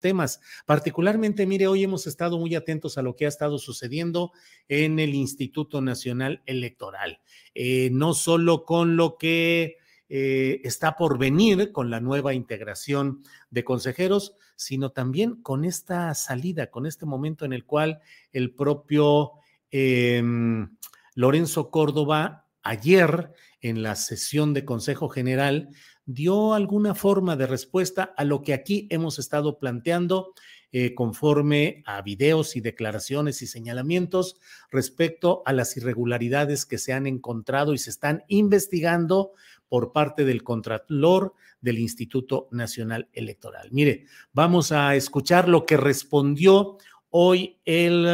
Temas. Particularmente, mire, hoy hemos estado muy atentos a lo que ha estado sucediendo en el Instituto Nacional Electoral. Eh, no solo con lo que eh, está por venir con la nueva integración de consejeros, sino también con esta salida, con este momento en el cual el propio em, Lorenzo Córdoba ayer en la sesión de Consejo General dio alguna forma de respuesta a lo que aquí hemos estado planteando eh, conforme a videos y declaraciones y señalamientos respecto a las irregularidades que se han encontrado y se están investigando por parte del Contralor del Instituto Nacional Electoral. Mire, vamos a escuchar lo que respondió hoy el,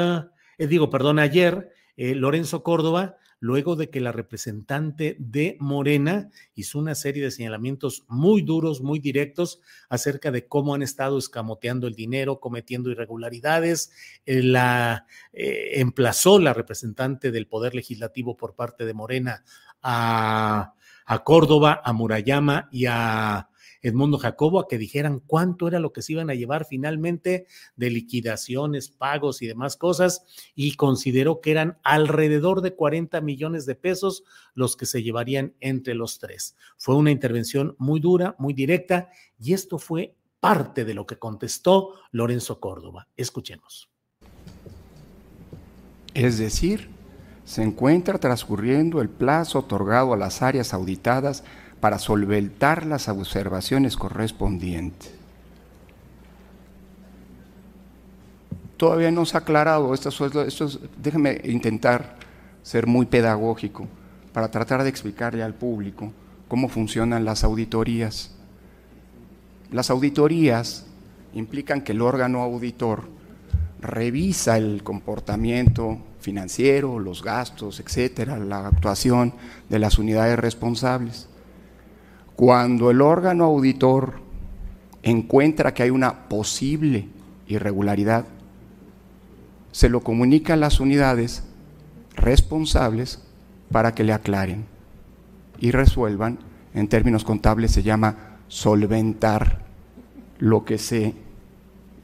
eh, digo, perdón, ayer eh, Lorenzo Córdoba luego de que la representante de Morena hizo una serie de señalamientos muy duros, muy directos acerca de cómo han estado escamoteando el dinero, cometiendo irregularidades. Eh, la eh, emplazó la representante del Poder Legislativo por parte de Morena a, a Córdoba, a Murayama y a Edmundo Jacobo a que dijeran cuánto era lo que se iban a llevar finalmente de liquidaciones, pagos y demás cosas, y consideró que eran alrededor de 40 millones de pesos los que se llevarían entre los tres. Fue una intervención muy dura, muy directa, y esto fue parte de lo que contestó Lorenzo Córdoba. Escuchemos. Es decir, se encuentra transcurriendo el plazo otorgado a las áreas auditadas para solventar las observaciones correspondientes. Todavía no se ha aclarado, esto, esto, déjeme intentar ser muy pedagógico para tratar de explicarle al público cómo funcionan las auditorías. Las auditorías implican que el órgano auditor revisa el comportamiento financiero, los gastos, etcétera, la actuación de las unidades responsables. Cuando el órgano auditor encuentra que hay una posible irregularidad, se lo comunica a las unidades responsables para que le aclaren y resuelvan, en términos contables se llama solventar lo que se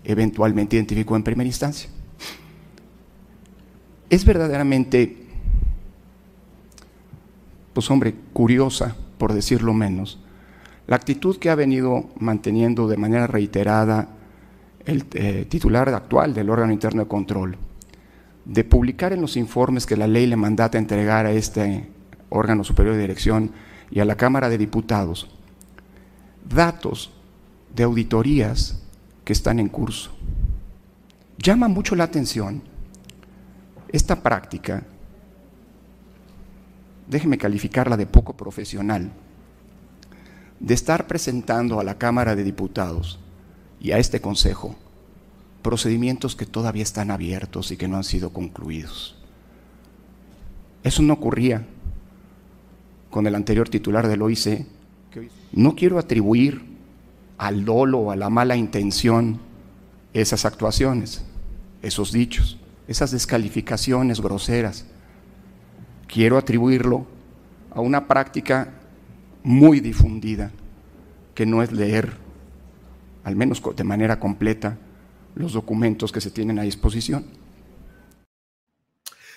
eventualmente identificó en primera instancia. Es verdaderamente, pues hombre, curiosa, por decirlo menos, la actitud que ha venido manteniendo de manera reiterada el eh, titular actual del órgano interno de control, de publicar en los informes que la ley le mandata entregar a este órgano superior de dirección y a la Cámara de Diputados, datos de auditorías que están en curso. Llama mucho la atención esta práctica, déjeme calificarla de poco profesional, de estar presentando a la Cámara de Diputados y a este Consejo procedimientos que todavía están abiertos y que no han sido concluidos. Eso no ocurría con el anterior titular del OIC. No quiero atribuir al dolo o a la mala intención esas actuaciones, esos dichos, esas descalificaciones groseras. Quiero atribuirlo a una práctica muy difundida, que no es leer, al menos de manera completa, los documentos que se tienen a disposición.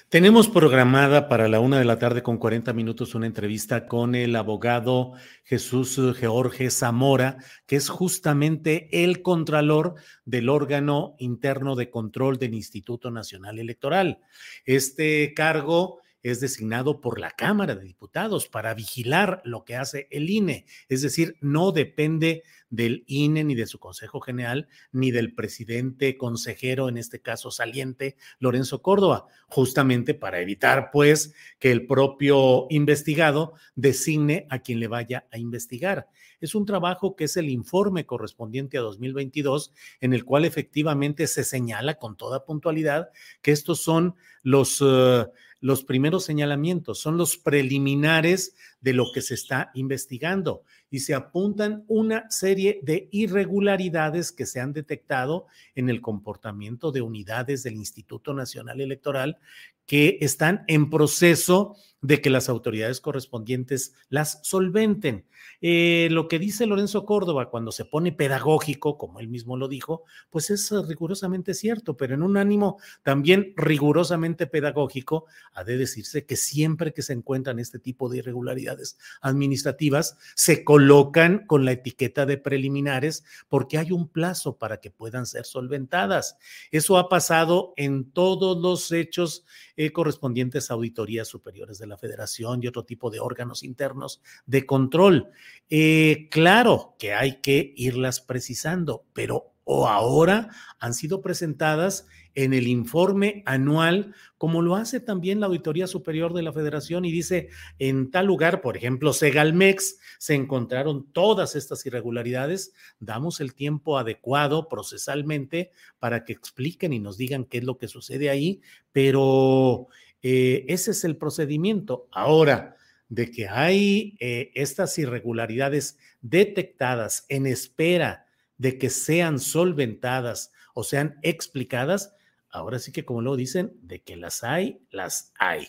Tenemos programada para la una de la tarde con 40 minutos una entrevista con el abogado Jesús George Zamora, que es justamente el contralor del órgano interno de control del Instituto Nacional Electoral. Este cargo es designado por la Cámara de Diputados para vigilar lo que hace el INE. Es decir, no depende del INE ni de su Consejo General ni del presidente consejero, en este caso saliente, Lorenzo Córdoba, justamente para evitar pues que el propio investigado designe a quien le vaya a investigar. Es un trabajo que es el informe correspondiente a 2022 en el cual efectivamente se señala con toda puntualidad que estos son los... Uh, los primeros señalamientos, son los preliminares de lo que se está investigando y se apuntan una serie de irregularidades que se han detectado en el comportamiento de unidades del Instituto Nacional Electoral que están en proceso de que las autoridades correspondientes las solventen. Eh, lo que dice Lorenzo Córdoba cuando se pone pedagógico, como él mismo lo dijo, pues es rigurosamente cierto, pero en un ánimo también rigurosamente pedagógico, ha de decirse que siempre que se encuentran este tipo de irregularidades administrativas, se colocan con la etiqueta de preliminares porque hay un plazo para que puedan ser solventadas. Eso ha pasado en todos los hechos eh, correspondientes a auditorías superiores de la federación y otro tipo de órganos internos de control. Eh, claro que hay que irlas precisando, pero o ahora han sido presentadas en el informe anual, como lo hace también la Auditoría Superior de la Federación y dice, en tal lugar, por ejemplo, Segalmex, se encontraron todas estas irregularidades, damos el tiempo adecuado procesalmente para que expliquen y nos digan qué es lo que sucede ahí, pero eh, ese es el procedimiento. Ahora, de que hay eh, estas irregularidades detectadas en espera de que sean solventadas o sean explicadas, ahora sí que como lo dicen, de que las hay, las hay.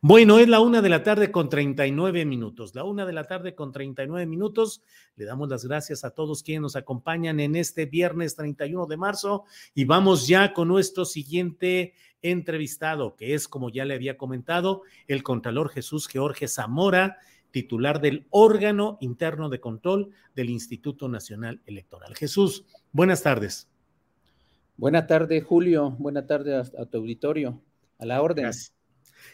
Bueno, es la una de la tarde con 39 minutos. La una de la tarde con 39 minutos. Le damos las gracias a todos quienes nos acompañan en este viernes 31 de marzo y vamos ya con nuestro siguiente entrevistado, que es, como ya le había comentado, el Contralor Jesús George Zamora, titular del órgano interno de control del Instituto Nacional Electoral. Jesús, buenas tardes. Buenas tardes, Julio. Buenas tardes a, tu auditorio. A la orden.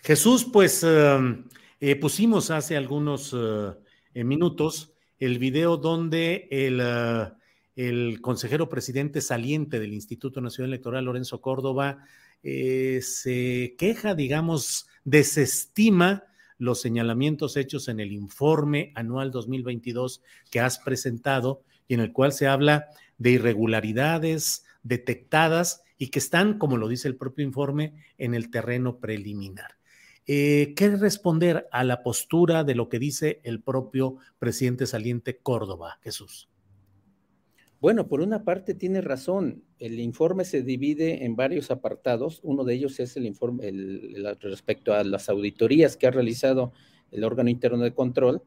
Jesús, pues um, eh, pusimos hace algunos uh, eh, minutos el video donde el, uh, el consejero presidente saliente del Instituto Nacional Electoral, Lorenzo Córdoba, eh, se queja, digamos, desestima los señalamientos hechos en el informe anual 2022 que has presentado y en el cual se habla de irregularidades detectadas y que están, como lo dice el propio informe, en el terreno preliminar. Eh, ¿Qué responder a la postura de lo que dice el propio presidente saliente Córdoba, Jesús? Bueno, por una parte tiene razón. El informe se divide en varios apartados. Uno de ellos es el informe respecto a las auditorías que ha realizado el órgano interno de control.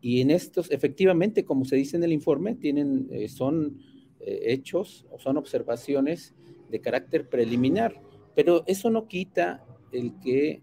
Y en estos, efectivamente, como se dice en el informe, tienen, eh, son eh, hechos o son observaciones de carácter preliminar. Pero eso no quita el que,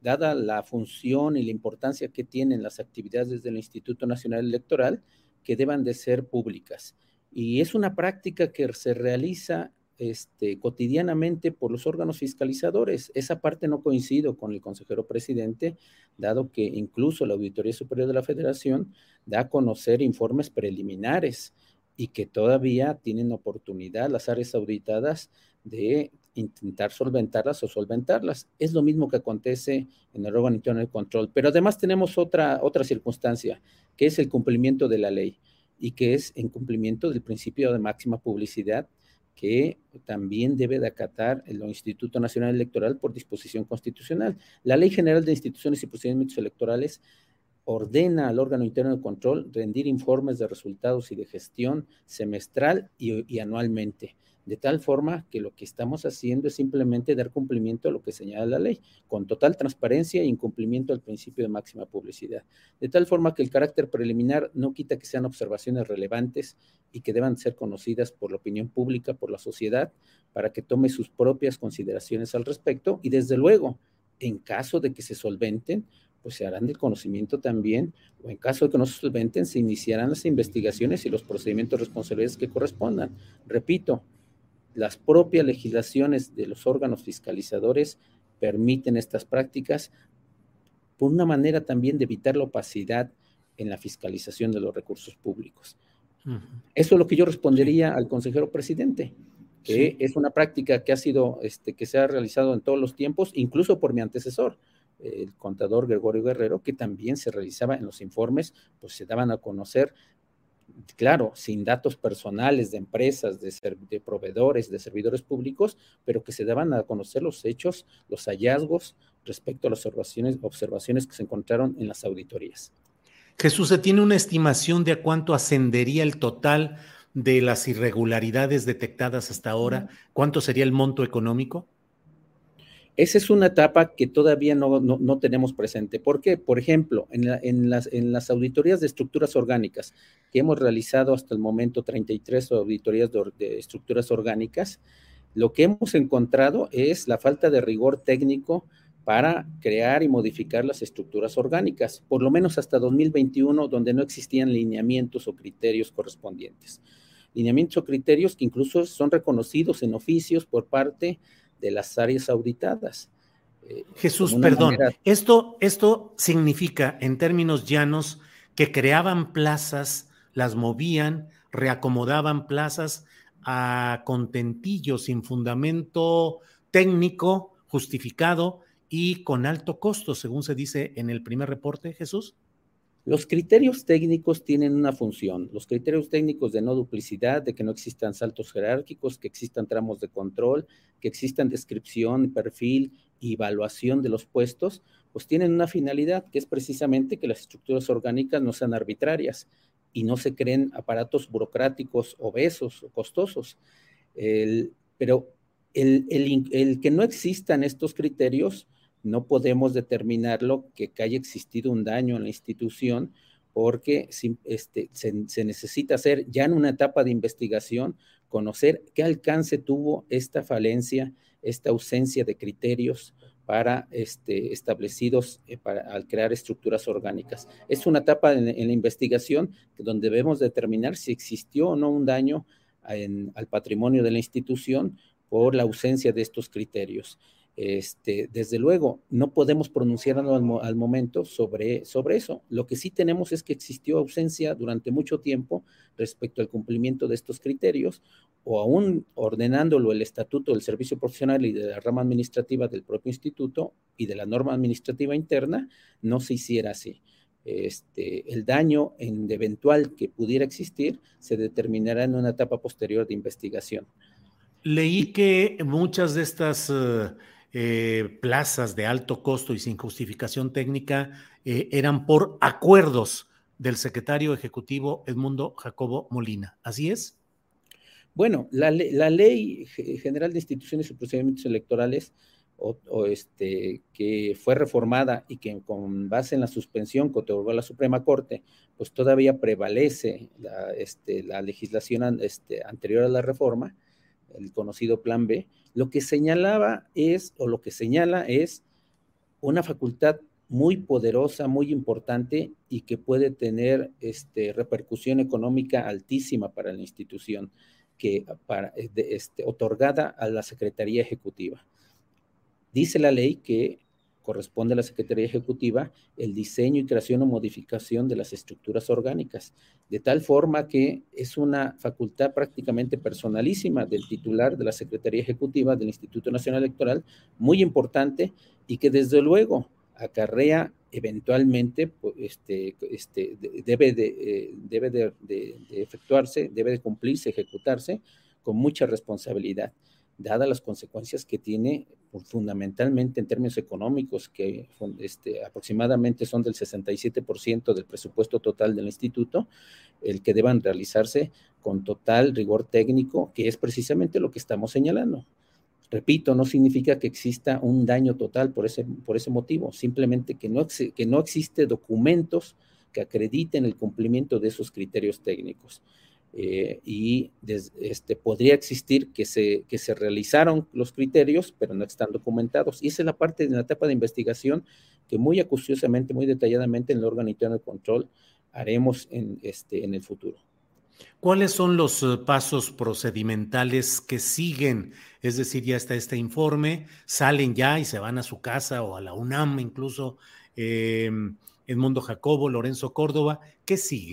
dada la función y la importancia que tienen las actividades del Instituto Nacional Electoral, que deban de ser públicas. Y es una práctica que se realiza este, cotidianamente por los órganos fiscalizadores. Esa parte no coincido con el consejero presidente, dado que incluso la Auditoría Superior de la Federación da a conocer informes preliminares y que todavía tienen oportunidad las áreas auditadas de intentar solventarlas o solventarlas. Es lo mismo que acontece en el órgano interno de control. Pero además tenemos otra, otra circunstancia, que es el cumplimiento de la ley y que es en cumplimiento del principio de máxima publicidad que también debe de acatar el Instituto Nacional Electoral por disposición constitucional. La Ley General de Instituciones y Procedimientos Electorales ordena al órgano interno de control rendir informes de resultados y de gestión semestral y, y anualmente de tal forma que lo que estamos haciendo es simplemente dar cumplimiento a lo que señala la ley, con total transparencia e incumplimiento al principio de máxima publicidad, de tal forma que el carácter preliminar no quita que sean observaciones relevantes y que deban ser conocidas por la opinión pública, por la sociedad, para que tome sus propias consideraciones al respecto y desde luego, en caso de que se solventen, pues se harán del conocimiento también, o en caso de que no se solventen, se iniciarán las investigaciones y los procedimientos responsables que correspondan. Repito, las propias legislaciones de los órganos fiscalizadores permiten estas prácticas por una manera también de evitar la opacidad en la fiscalización de los recursos públicos. Eso es lo que yo respondería al consejero presidente, que es una práctica que ha sido, este, que se ha realizado en todos los tiempos, incluso por mi antecesor, el contador Gregorio Guerrero, que también se realizaba en los informes, pues se daban a conocer claro, sin datos personales de empresas, de, proveedores, de servidores públicos, pero que se daban a conocer los hechos, los hallazgos respecto a las observaciones, observaciones que se encontraron en las auditorías. Jesús, ¿se tiene una estimación de a cuánto ascendería el total de las irregularidades detectadas hasta ahora? ¿Cuánto sería el monto económico? Esa es una etapa que todavía no, tenemos presente. ¿Por qué? Por ejemplo, en, las, auditorías de estructuras orgánicas que hemos realizado hasta el momento, 33 auditorías de, estructuras orgánicas, lo que hemos encontrado es la falta de rigor técnico para crear y modificar las estructuras orgánicas, por lo menos hasta 2021, donde no existían lineamientos o criterios correspondientes. Lineamientos o criterios que incluso son reconocidos en oficios por parte de las áreas auditadas. Eh, Jesús, perdón, esto, esto significa en términos llanos que creaban plazas, las movían, reacomodaban plazas a contentillo, sin fundamento técnico justificado y con alto costo, según se dice en el primer reporte, Jesús. Los criterios técnicos tienen una función. Los criterios técnicos de no duplicidad, de que no existan saltos jerárquicos, que existan tramos de control, que existan descripción, perfil y evaluación de los puestos, pues tienen una finalidad, que es precisamente que las estructuras orgánicas no sean arbitrarias y no se creen aparatos burocráticos obesos o costosos. pero el, que no existan estos criterios, no podemos determinarlo que, haya existido un daño en la institución porque este, se, necesita hacer ya en una etapa de investigación, conocer qué alcance tuvo esta falencia, esta ausencia de criterios para este, establecidos eh, al crear estructuras orgánicas. Es una etapa en, la investigación donde debemos determinar si existió o no un daño al patrimonio de la institución por la ausencia de estos criterios. Este, desde luego, no podemos pronunciarnos al, momento sobre, sobre eso. Lo que sí tenemos es que existió ausencia durante mucho tiempo respecto al cumplimiento de estos criterios, o aún ordenándolo el estatuto del servicio profesional y de la rama administrativa del propio instituto y de la norma administrativa interna, no se hiciera así. Este, el daño en eventual que pudiera existir se determinará en una etapa posterior de investigación. Leí que muchas de estas... Eh, eh, plazas de alto costo y sin justificación técnica eh, eran por acuerdos del secretario ejecutivo Edmundo Jacobo Molina. ¿Así es? Bueno, la, ley general de instituciones y procedimientos electorales o, este, que fue reformada y que con base en la suspensión que otorgó la Suprema Corte, pues todavía prevalece la, este, la legislación este, anterior a la reforma, el conocido Plan B, lo que señalaba es, o lo que señala es, una facultad muy poderosa, muy importante y que puede tener este, repercusión económica altísima para la institución, que para, este, otorgada a la Secretaría Ejecutiva. Dice la ley que corresponde a la Secretaría Ejecutiva el diseño y creación o modificación de las estructuras orgánicas, de tal forma que es una facultad prácticamente personalísima del titular de la Secretaría Ejecutiva del Instituto Nacional Electoral, muy importante y que desde luego acarrea eventualmente, este, este, debe, de, eh, debe de efectuarse, debe de cumplirse, ejecutarse con mucha responsabilidad dadas las consecuencias que tiene fundamentalmente en términos económicos, que este, aproximadamente son del 67% del presupuesto total del instituto, el que deban realizarse con total rigor técnico, que es precisamente lo que estamos señalando. Repito, no significa que exista un daño total por ese, por ese motivo, simplemente que no, que no existe documentos que acrediten el cumplimiento de esos criterios técnicos. Eh, y este, podría existir que se, que se realizaron los criterios, pero no están documentados. Y esa es la parte de la etapa de investigación que muy acuciosamente, muy detalladamente en el órgano interno de control haremos en, este, en el futuro. ¿Cuáles son los eh, pasos procedimentales que siguen? Es decir, ya está este informe, salen ya y se van a su casa o a la UNAM incluso, eh, Edmundo Jacobo, Lorenzo Córdoba. ¿Qué sigue?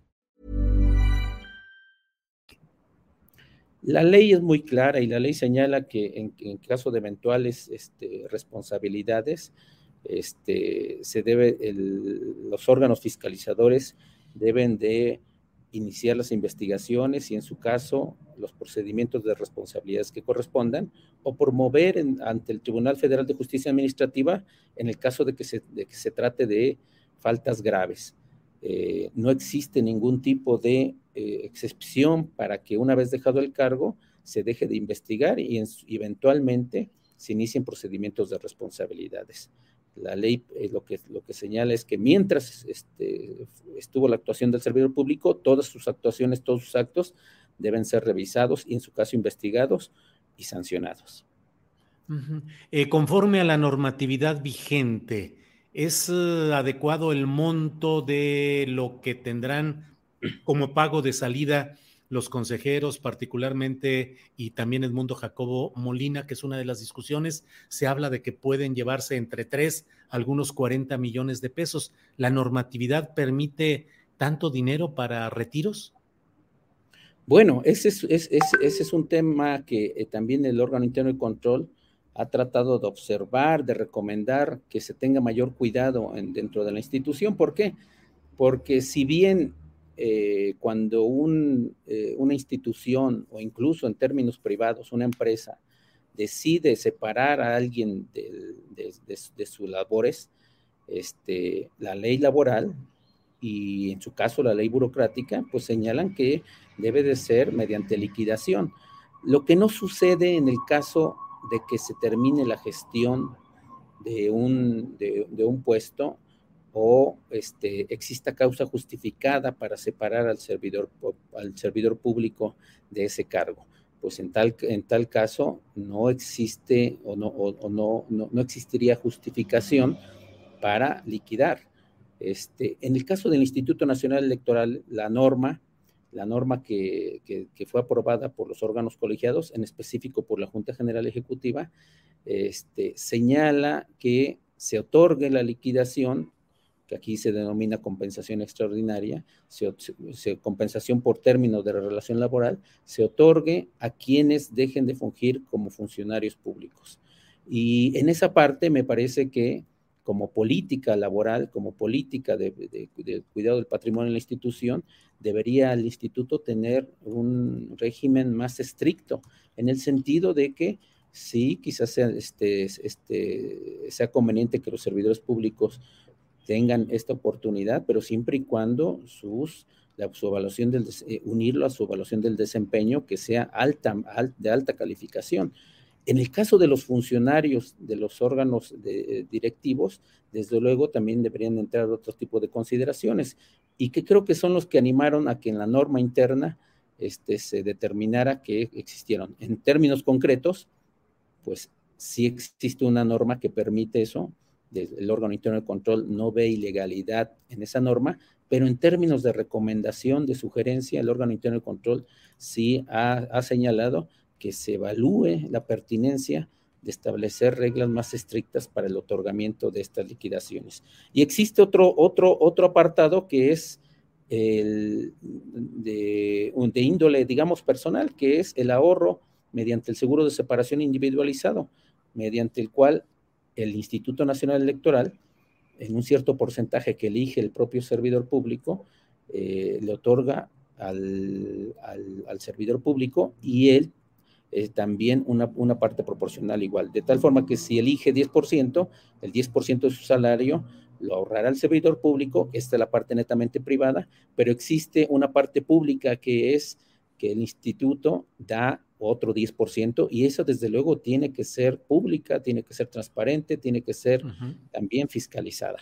La ley es muy clara y la ley señala que en, caso de eventuales este, responsabilidades, este, se debe, los órganos fiscalizadores deben de iniciar las investigaciones y en su caso los procedimientos de responsabilidades que correspondan o promover en, ante el Tribunal Federal de Justicia Administrativa en el caso de que se, de que se trate de faltas graves. Eh, no existe ningún tipo de eh, excepción para que una vez dejado el cargo se deje de investigar y, en, eventualmente se inicien procedimientos de responsabilidades. La ley eh, lo, que, lo que señala es que mientras este, estuvo la actuación del servidor público, todas sus actuaciones, todos sus actos deben ser revisados y en su caso investigados y sancionados. Conforme a la normatividad vigente, ¿es uh, adecuado el monto de lo que tendrán como pago de salida los consejeros, particularmente, y también Edmundo Jacobo Molina, que es una de las discusiones, se habla de que pueden llevarse entre tres, algunos 40 millones de pesos. ¿La normatividad permite tanto dinero para retiros? Bueno, ese es, es, es, ese es un tema que eh, también el órgano interno de control ha tratado de observar, de recomendar que se tenga mayor cuidado en, dentro de la institución. ¿Por qué? Porque si bien eh, cuando un, eh, una institución o incluso en términos privados, una empresa, decide separar a alguien de, de, de, de sus labores, este, la ley laboral y en su caso la ley burocrática, pues señalan que debe de ser mediante liquidación. Lo que no sucede en el caso de que se termine la gestión de un, de, un puesto o este, exista causa justificada para separar al servidor, al servidor público de ese cargo. Pues en tal, en tal caso no existe o, no, o no, no, no, existiría justificación para liquidar. Este, en el caso del Instituto Nacional Electoral, la norma, la norma que, fue aprobada por los órganos colegiados, en específico por la Junta General Ejecutiva, este, señala que se otorgue la liquidación que aquí se denomina compensación extraordinaria, compensación por término de la relación laboral, se otorgue a quienes dejen de fungir como funcionarios públicos. Y en esa parte me parece que como política laboral, como política de, cuidado del patrimonio en la institución, debería el instituto tener un régimen más estricto, en el sentido de que sí, quizás sea, este, este, sea conveniente que los servidores públicos tengan esta oportunidad, pero siempre y cuando sus su evaluación del, eh, unirlo a su evaluación del desempeño que sea alta, de alta calificación. En el caso de los funcionarios de los órganos eh, directivos, desde luego también deberían entrar otro tipo de consideraciones y que creo que son los que animaron a que en la norma interna este, se determinara que existieron. En términos concretos, pues sí existe una norma que permite eso, el órgano interno de control no ve ilegalidad en esa norma, pero en términos de recomendación, de sugerencia, el órgano interno de control sí ha, señalado que se evalúe la pertinencia de establecer reglas más estrictas para el otorgamiento de estas liquidaciones. Y existe otro, otro, otro apartado que es el de, índole, digamos, personal, que es el ahorro mediante el seguro de separación individualizado, mediante el cual el Instituto Nacional Electoral en un cierto porcentaje que elige el propio servidor público, eh, le otorga al, servidor público y él eh, también una, una, parte proporcional igual. De tal forma que si elige 10%, el 10% de su salario lo ahorrará el servidor público, esta es la parte netamente privada, pero existe una parte pública que es que el instituto da otro 10%, y eso desde luego tiene que ser pública, tiene que ser transparente, tiene que ser también fiscalizada.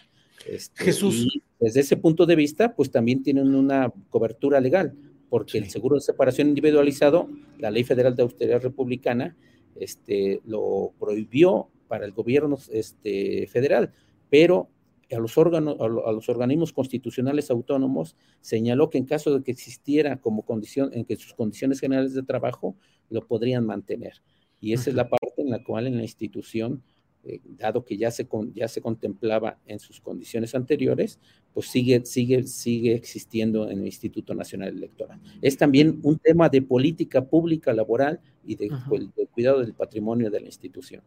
Este, Jesús. desde ese punto de vista, pues también tienen una cobertura legal, porque el seguro de separación individualizado, la Ley Federal de Austeridad Republicana, este, lo prohibió para el gobierno este, federal, pero a los, órganos, a los organismos constitucionales autónomos, señaló que en caso de que existiera como condición, en que sus condiciones generales de trabajo lo podrían mantener. Y esa es la parte en la cual en la institución, eh, dado que ya se, ya se contemplaba en sus condiciones anteriores, pues sigue, sigue, sigue existiendo en el Instituto Nacional Electoral. Es también un tema de política pública laboral y de cuidado del patrimonio de la institución.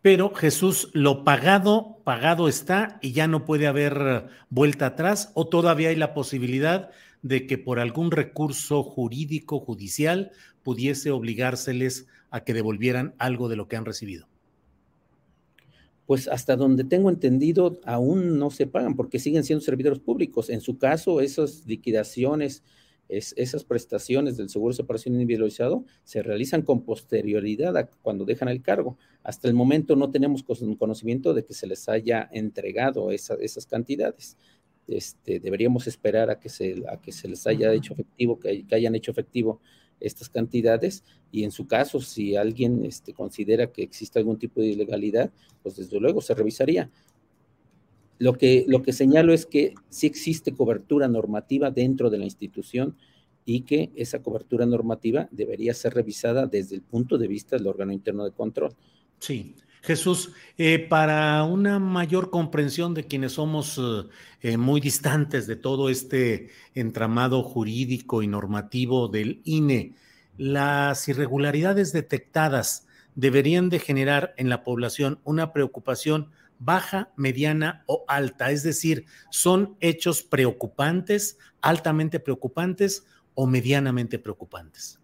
Pero Jesús, lo pagado, pagado está y ya no puede haber vuelta atrás o todavía hay la posibilidad de que por algún recurso jurídico, judicial, pudiese obligárseles a que devolvieran algo de lo que han recibido. Pues hasta donde tengo entendido, aún no se pagan porque siguen siendo servidores públicos. En su caso, esas liquidaciones esas prestaciones del seguro de separación individualizado se realizan con posterioridad a cuando dejan el cargo. Hasta el momento no tenemos conocimiento de que se les haya entregado esas cantidades. Este, deberíamos esperar a que, se, a que se les haya hecho efectivo, que, hayan hecho efectivo estas cantidades y en su caso, si alguien este, considera que existe algún tipo de ilegalidad, pues desde luego se revisaría. Lo que, lo que señalo es que sí existe cobertura normativa dentro de la institución y que esa cobertura normativa debería ser revisada desde el punto de vista del órgano interno de control. Sí. Jesús, eh, para una mayor comprensión de quienes somos eh, muy distantes de todo este entramado jurídico y normativo del INE, las irregularidades detectadas deberían de generar en la población una preocupación baja, mediana o alta. Es decir, son hechos preocupantes, altamente preocupantes o medianamente preocupantes.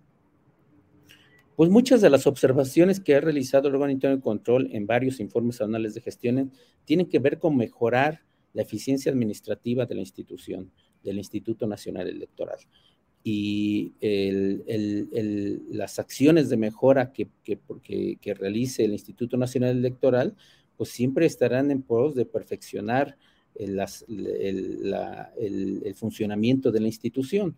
Pues muchas de las observaciones que ha realizado el órgano interno de control en varios informes anuales de gestión tienen que ver con mejorar la eficiencia administrativa de la institución, del Instituto Nacional Electoral. Y las acciones de mejora que, que realice el Instituto Nacional Electoral pues siempre estarán en pos de perfeccionar el, funcionamiento de la institución.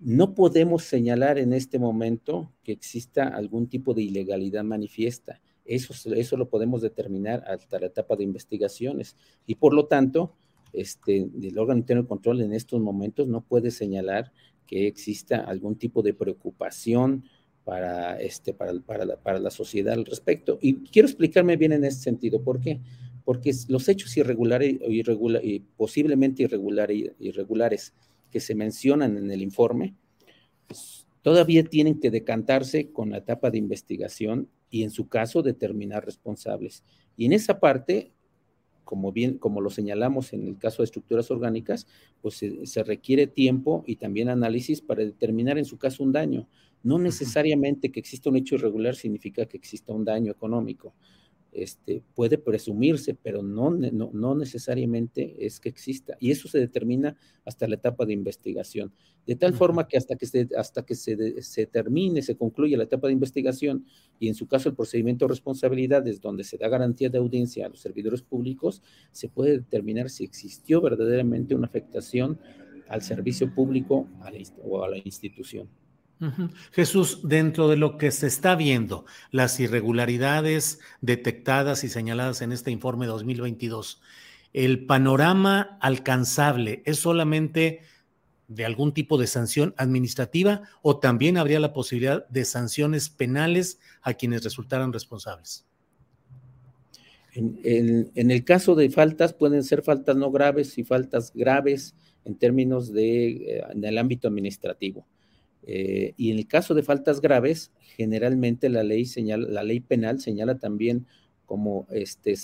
No podemos señalar en este momento que exista algún tipo de ilegalidad manifiesta. Eso, eso lo podemos determinar hasta la etapa de investigaciones. Y por lo tanto, este, el órgano interno de control en estos momentos no puede señalar que exista algún tipo de preocupación para, este, para, para, la, para la sociedad al respecto. Y quiero explicarme bien en ese sentido. ¿Por qué? Porque los hechos irregulares irregular, posiblemente irregulares que se mencionan en el informe, pues, todavía tienen que decantarse con la etapa de investigación y en su caso determinar responsables. Y en esa parte, como bien, como lo señalamos en el caso de estructuras orgánicas, pues se, se requiere tiempo y también análisis para determinar en su caso un daño. No necesariamente que exista un hecho irregular significa que exista un daño económico. Este, puede presumirse, pero no, no, necesariamente es que exista. Y eso se determina hasta la etapa de investigación. De tal forma que hasta que, se, hasta que se, se, termine, se concluye la etapa de investigación y en su caso el procedimiento de responsabilidades, donde se da garantía de audiencia a los servidores públicos, se puede determinar si existió verdaderamente una afectación al servicio público o a la institución. Jesús, dentro de lo que se está viendo, las irregularidades detectadas y señaladas en este informe 2022, ¿el panorama alcanzable es solamente de algún tipo de sanción administrativa o también habría la posibilidad de sanciones penales a quienes resultaran responsables? En, el caso de faltas, pueden ser faltas no graves y faltas graves en términos de, eh, en el ámbito administrativo. Eh, y en el caso de faltas graves, generalmente la ley, señala, la ley penal señala también como este,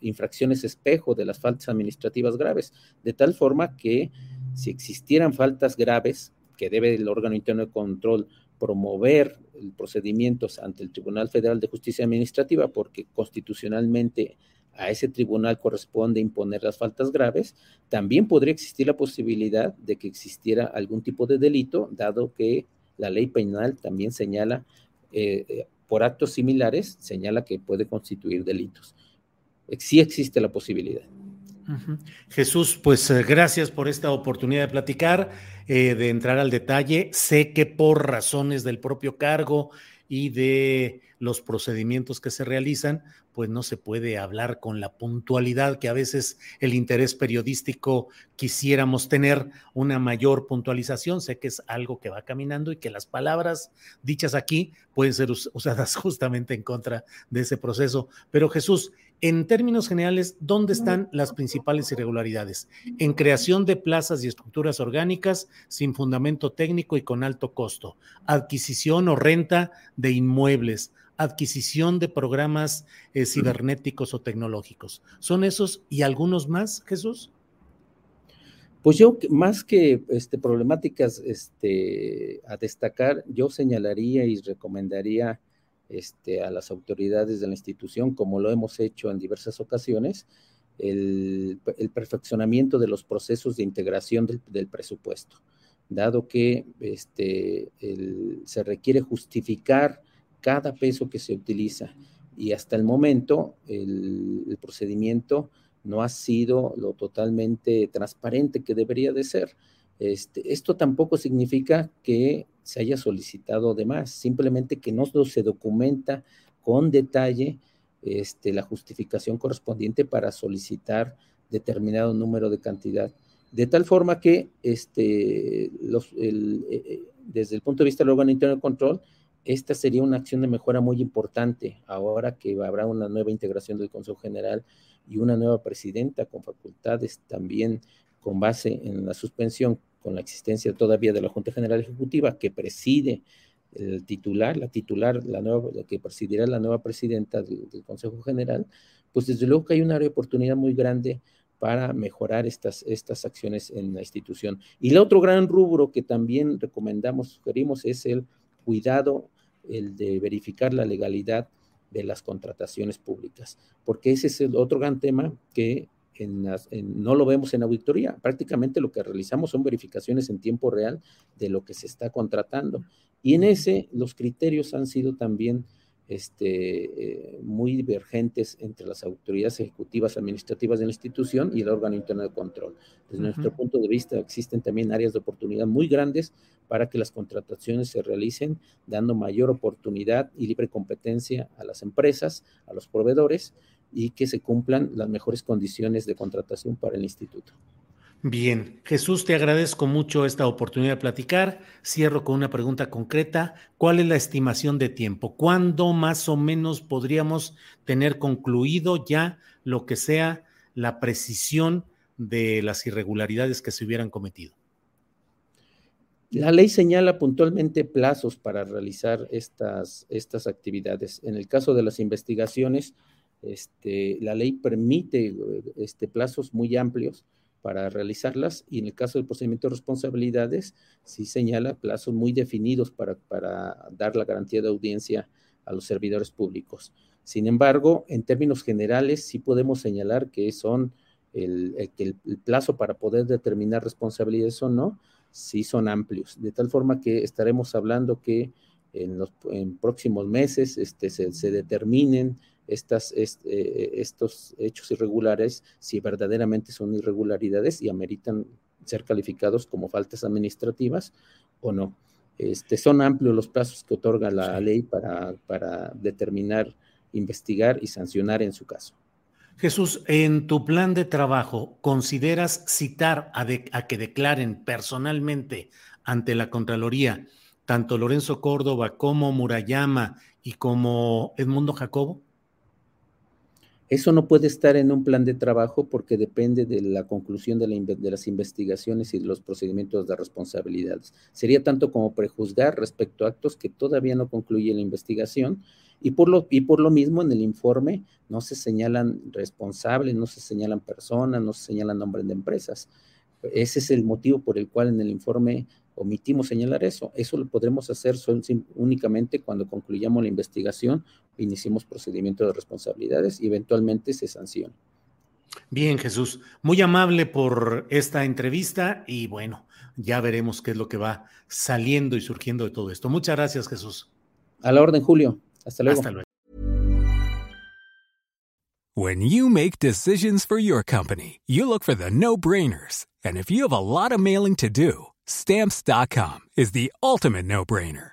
infracciones espejo de las faltas administrativas graves, de tal forma que si existieran faltas graves, que debe el órgano interno de control promover procedimientos ante el Tribunal Federal de Justicia Administrativa, porque constitucionalmente a ese tribunal corresponde imponer las faltas graves, también podría existir la posibilidad de que existiera algún tipo de delito, dado que la ley penal también señala, eh, eh, por actos similares, señala que puede constituir delitos. Sí existe la posibilidad. Jesús, pues eh, gracias por esta oportunidad de platicar, de entrar al detalle. Sé que por razones del propio cargo y de los procedimientos que se realizan, pues no se puede hablar con la puntualidad que a veces el interés periodístico quisiéramos tener una mayor puntualización. Sé que es algo que va caminando y que las palabras dichas aquí pueden ser usadas justamente en contra de ese proceso. Pero Jesús, en términos generales, ¿dónde están las principales irregularidades? En creación de plazas y estructuras orgánicas sin fundamento técnico y con alto costo, adquisición o renta de inmuebles, adquisición de programas eh, cibernéticos o tecnológicos. ¿Son esos y algunos más, Jesús? Pues yo, más que este, problemáticas este, a destacar, yo señalaría y recomendaría este, a las autoridades de la institución, como lo hemos hecho en diversas ocasiones, el, perfeccionamiento de los procesos de integración del, presupuesto, dado que este, se requiere justificar cada peso que se utiliza. Y hasta el momento el, procedimiento no ha sido lo totalmente transparente que debería de ser. Este, esto tampoco significa que se haya solicitado de más, simplemente que no se documenta con detalle este, la justificación correspondiente para solicitar determinado número de cantidad. De tal forma que este, eh, eh, desde el punto de vista del órgano interno de control, esta sería una acción de mejora muy importante ahora que habrá una nueva integración del Consejo General y una nueva presidenta con facultades también con base en la suspensión, con la existencia todavía de la Junta General Ejecutiva que preside el titular, la titular, la nueva, que presidirá la nueva presidenta del, Consejo General, pues desde luego que hay una oportunidad muy grande para mejorar estas, estas acciones en la institución. Y el otro gran rubro que también recomendamos, sugerimos, es el cuidado el de verificar la legalidad de las contrataciones públicas, porque ese es el otro gran tema que no lo vemos en auditoría. Prácticamente lo que realizamos son verificaciones en tiempo real de lo que se está contratando. Y en ese los criterios han sido también este, eh, muy divergentes entre las autoridades ejecutivas administrativas de la institución y el órgano interno de control. Desde nuestro punto de vista, existen también áreas de oportunidad muy grandes para que las contrataciones se realicen, dando mayor oportunidad y libre competencia a las empresas, a los proveedores y que se cumplan las mejores condiciones de contratación para el instituto. Bien, Jesús, te agradezco mucho esta oportunidad de platicar. Cierro con una pregunta concreta. ¿Cuál es la estimación de tiempo? ¿Cuándo más o menos podríamos tener concluido ya lo que sea la precisión de las irregularidades que se hubieran cometido? La ley señala puntualmente plazos para realizar estas, estas actividades. En el caso de las investigaciones, este, la ley permite este, plazos muy amplios para realizarlas y en el caso del procedimiento de responsabilidades sí señala plazos muy definidos para, para dar la garantía de audiencia a los servidores públicos. Sin embargo, en términos generales, sí podemos señalar que son el, el, el plazo para poder determinar responsabilidades o no, sí son amplios, de tal forma que estaremos hablando que en los próximos meses este, se, se determinen estas, este, estos hechos irregulares si verdaderamente son irregularidades y ameritan ser calificados como faltas administrativas o no. Este, son amplios los plazos que otorga la ley para, para determinar, investigar y sancionar en su caso. Jesús, en tu plan de trabajo, ¿consideras citar a, de, a, que declaren personalmente ante la Contraloría tanto Lorenzo Córdoba como Murayama y como Edmundo Jacobo? Eso no puede estar en un plan de trabajo porque depende de la conclusión de, la, de, las investigaciones y de los procedimientos de responsabilidades. Sería tanto como prejuzgar respecto a actos que todavía no concluye la investigación y por lo, y por lo mismo en el informe no se señalan responsables, no se señalan personas, no se señalan nombres de empresas. Ese es el motivo por el cual en el informe omitimos señalar eso. Eso lo podremos hacer únicamente cuando concluyamos la investigación, iniciemos procedimiento de responsabilidades y eventualmente se sancione. Bien, Jesús, muy amable por esta entrevista y bueno, ya veremos qué es lo que va saliendo y surgiendo de todo esto. Muchas gracias, Jesús. A la orden, Julio. Hasta luego. Hasta luego. When you make decisions for your company, you look for the no-brainers. And if you have a lot of mailing to do, Stamps.com is the ultimate no brainer.